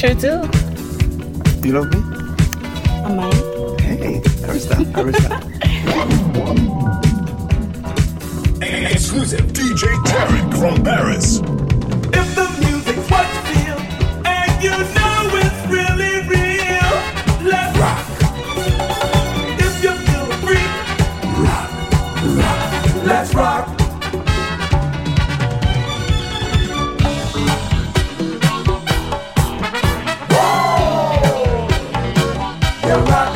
sure do. Whoa! You're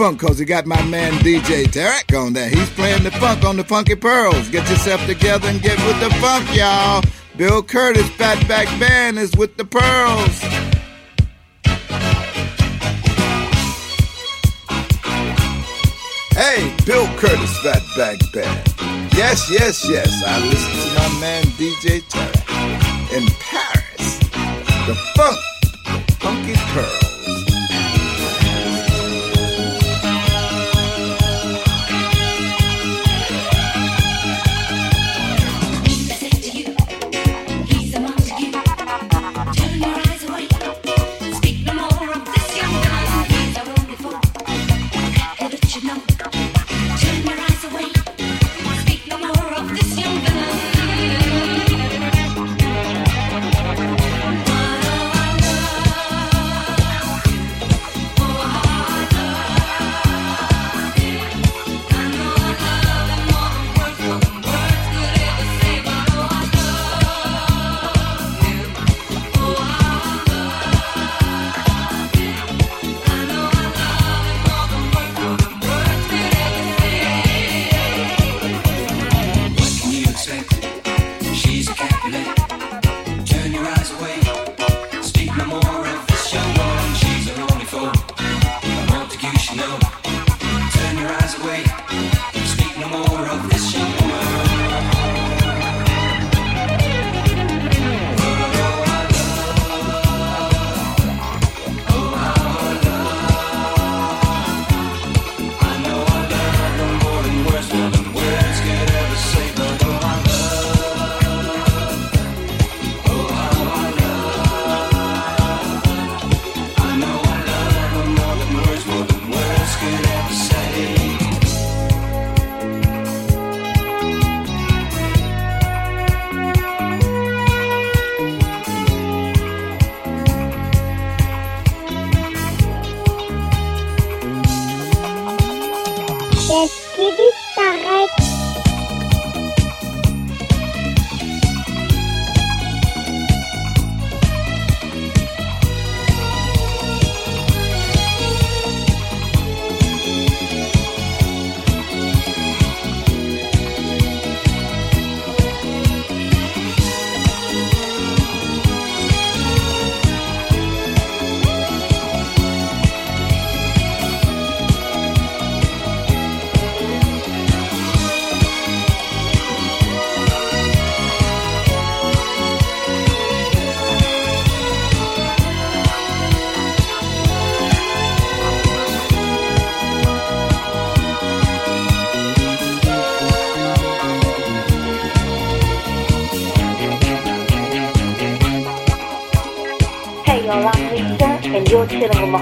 funk cause he got my man DJ Tarek on there. He's playing the funk on the Funky Pearls. Get yourself together and get with the funk, y'all. Bill Curtis Fatback Band is with the Pearls. Hey, Bill Curtis Fatback Band. Yes, yes, yes. I listen to my man DJ Tarek in Paris. The funk, the Funky Pearls. Hey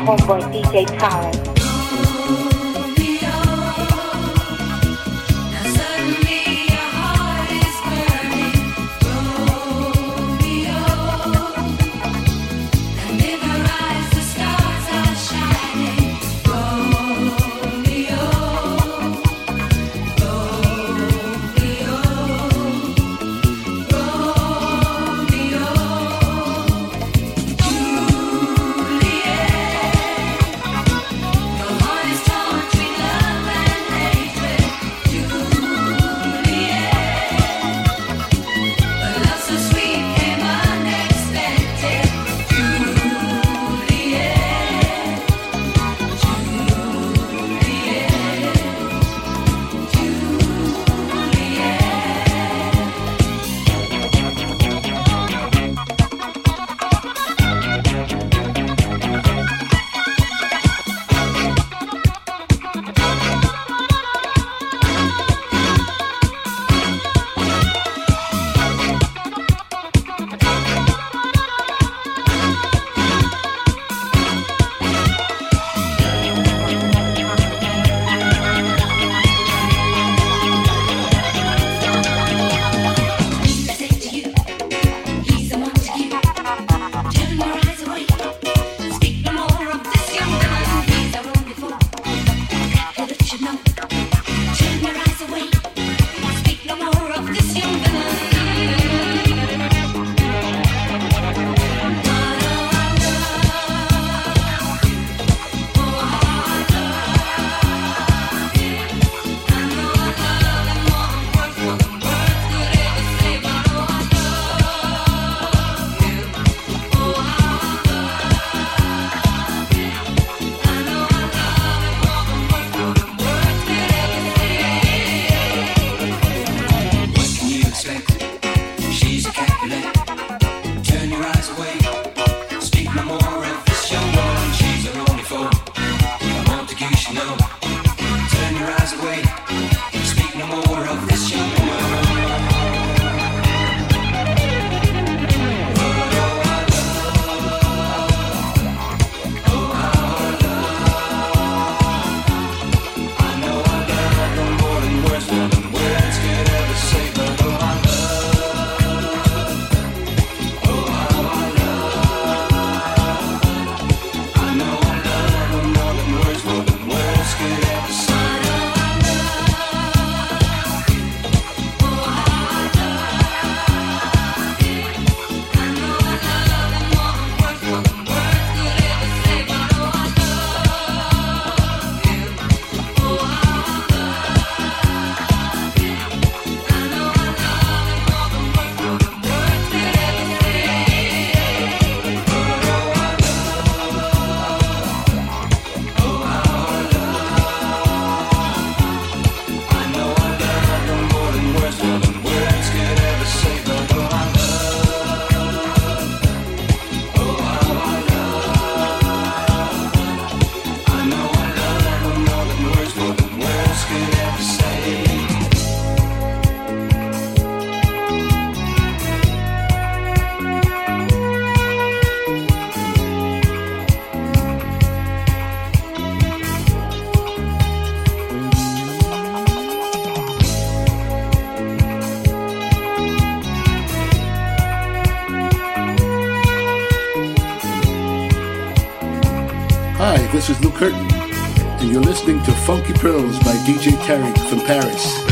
homeboy DJ Tarek. Pearls by DJ Tarek from Paris.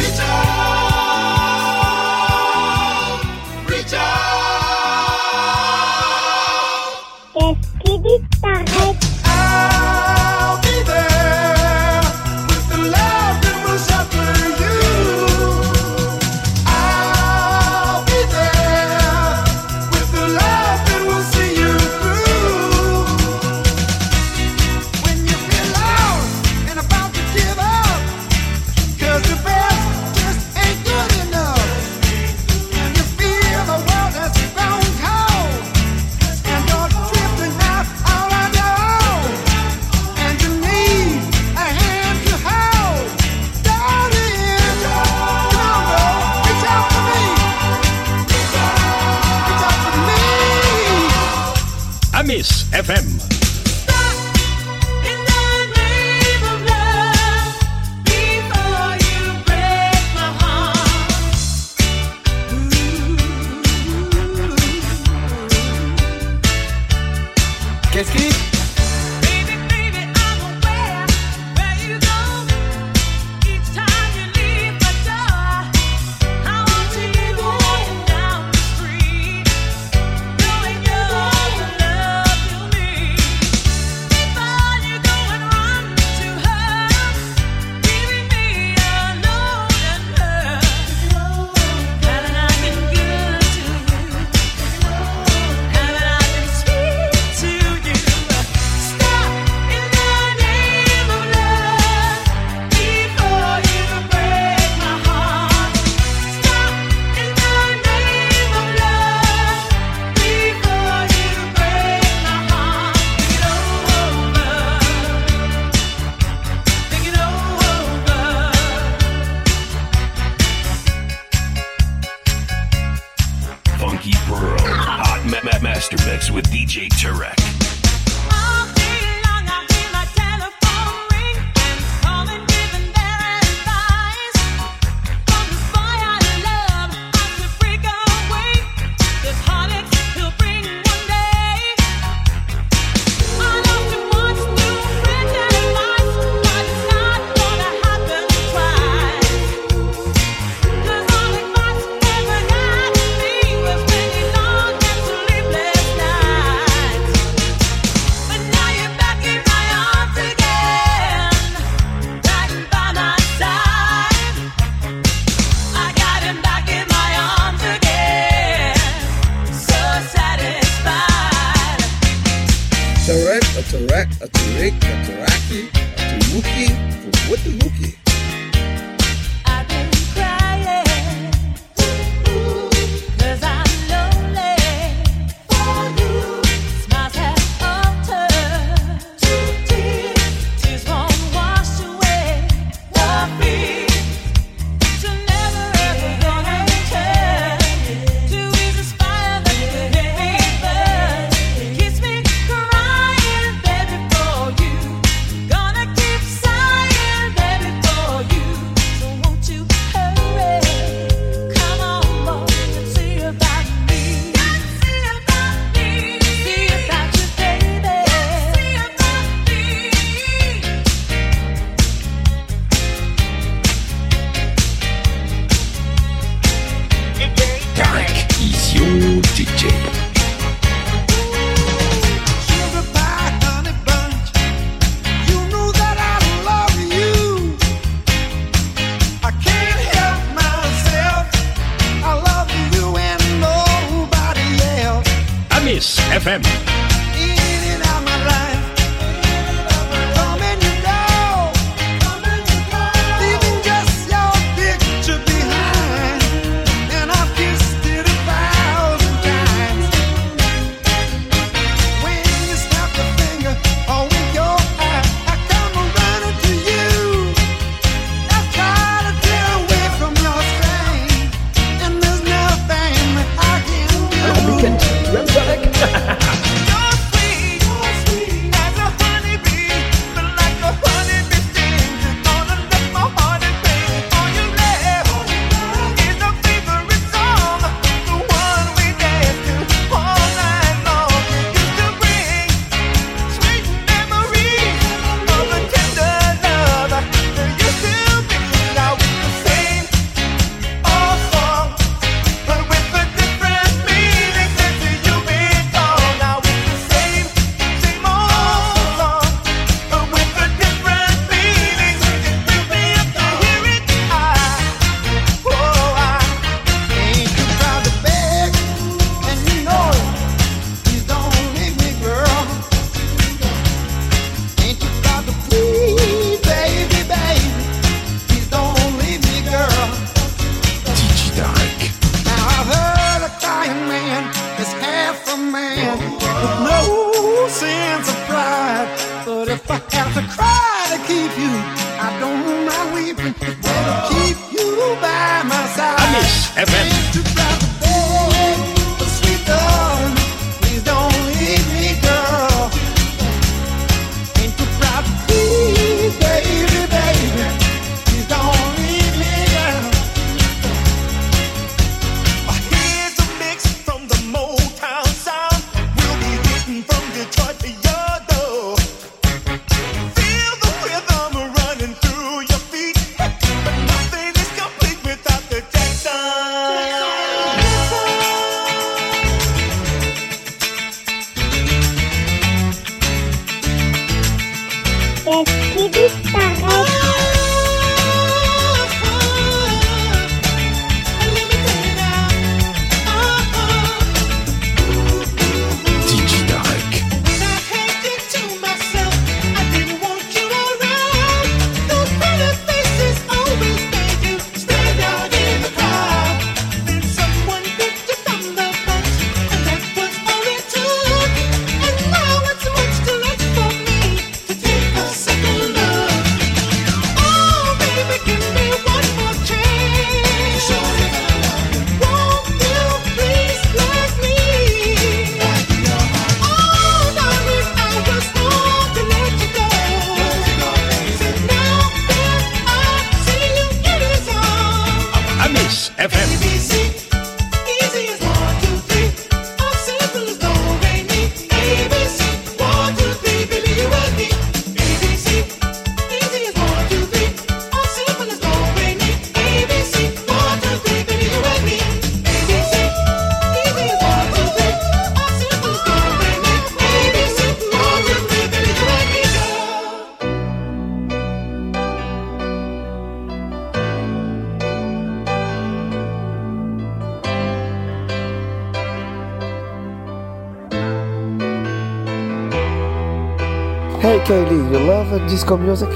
disco music?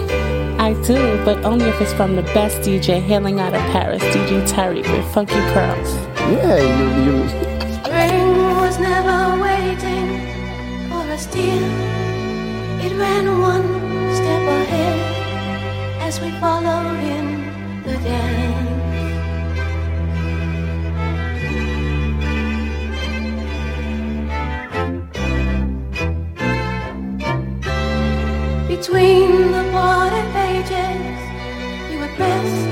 I do, but only if it's from the best DJ hailing out of Paris, DJ Tarek with Funky Pearls. Yeah, you. you. Spring was never waiting for. It ran one step ahead as we followed in the dance. Between the water pages, you were best.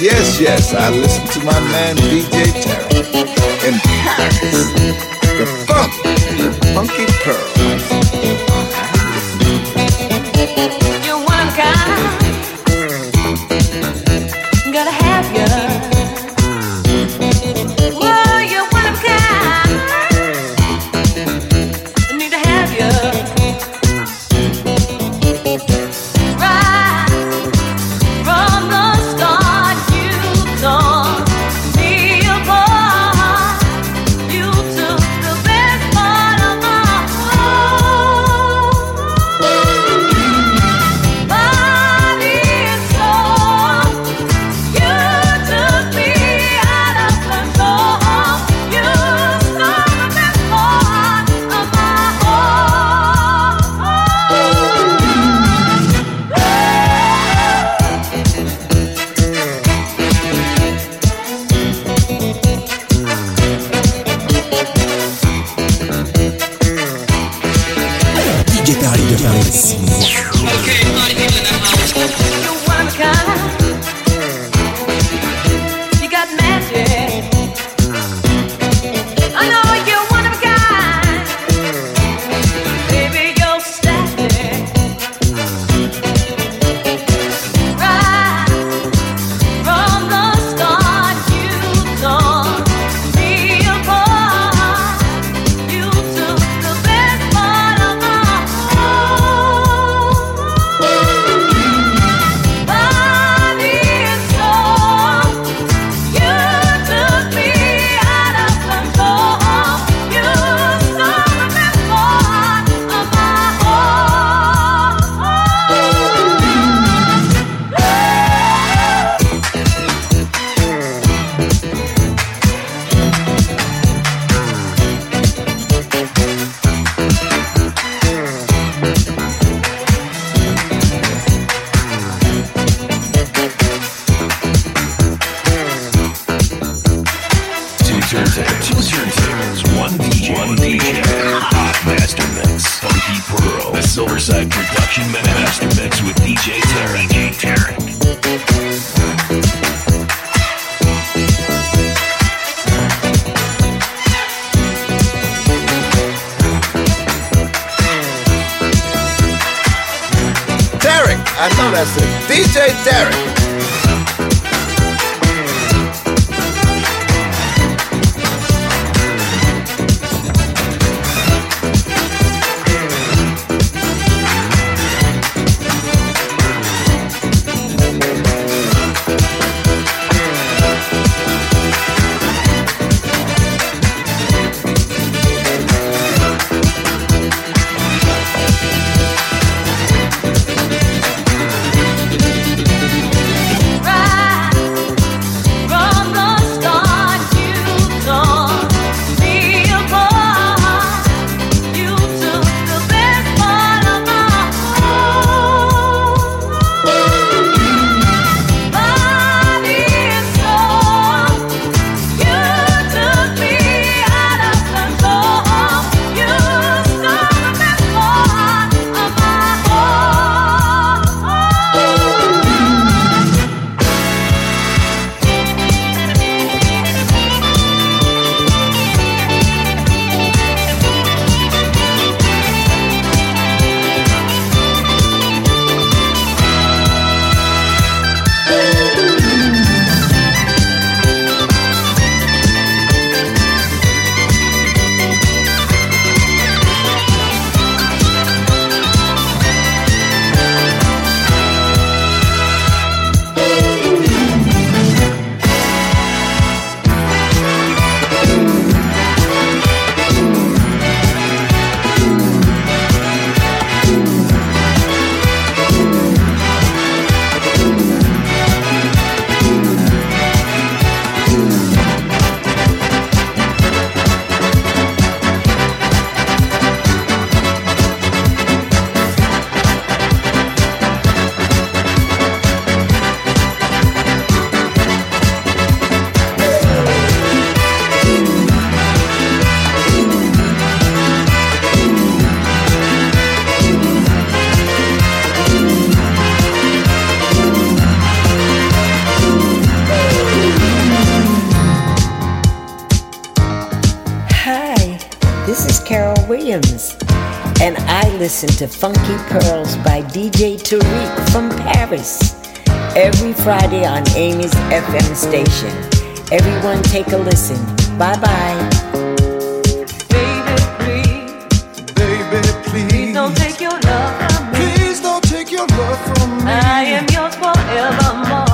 yes, yes. I listen to my man DJ Tech. Okay. listen to Funky Pearls by DJ Tarek from Paris every Friday on Amy's FM station. Everyone, take a listen. Bye bye. Please don't take your love from me. I am yours forevermore.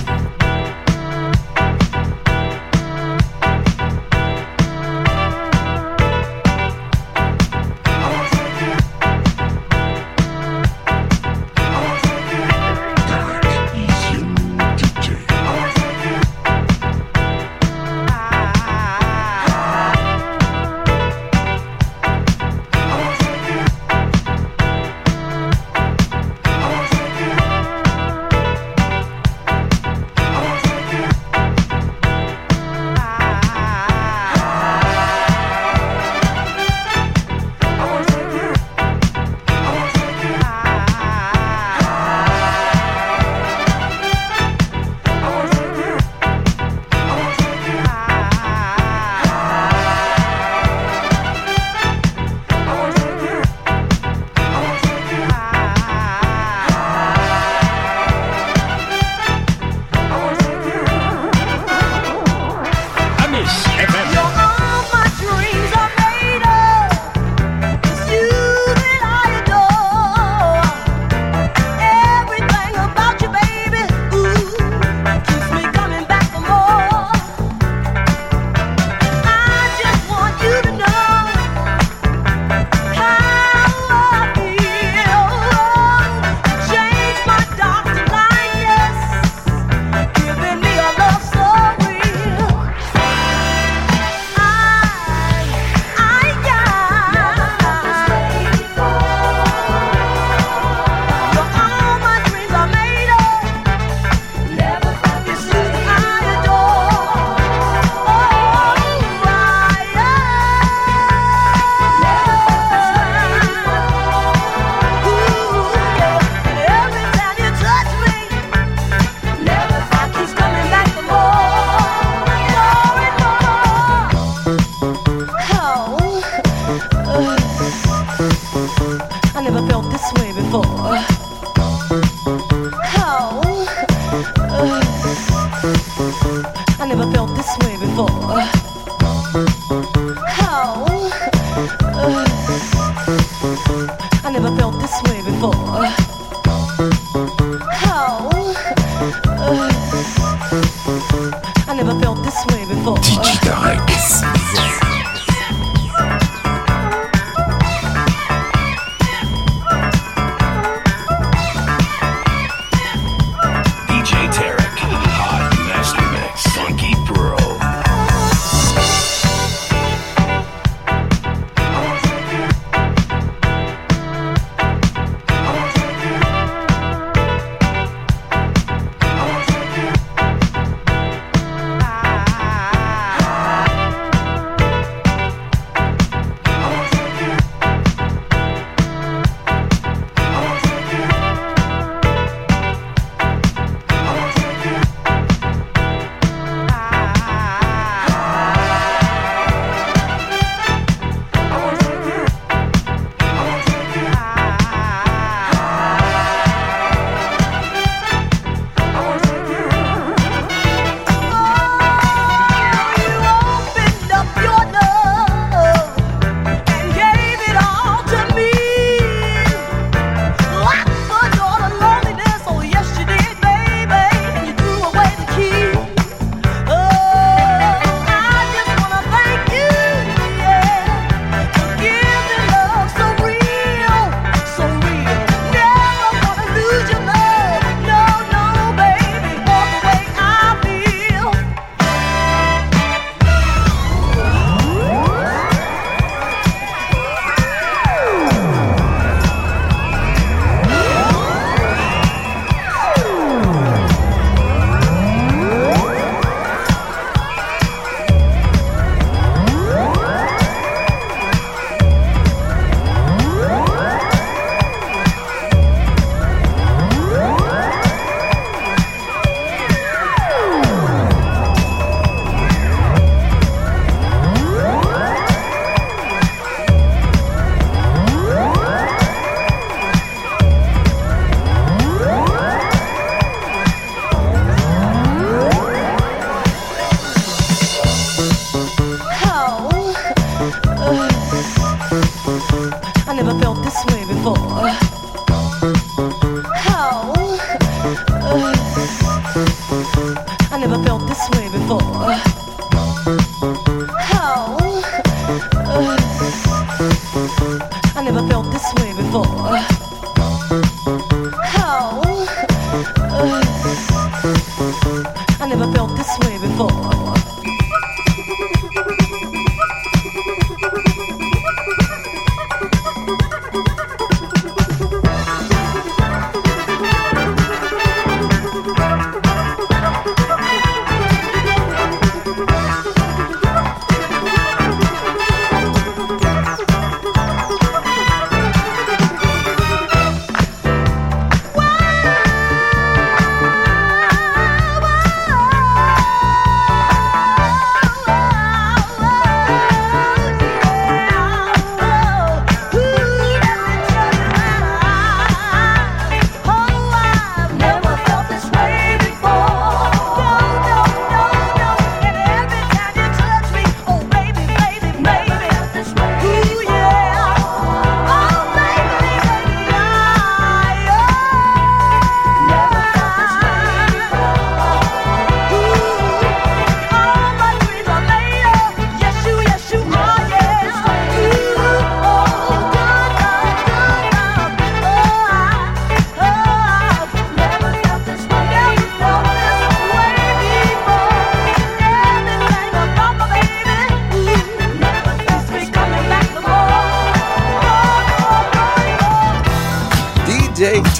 I never felt this way before.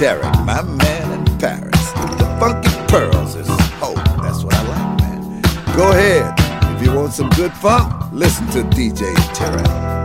Tarek, my man in Paris. The funky pearls is oh, that's what I like, man. Go ahead, if you want some good funk, listen to DJ Tarek.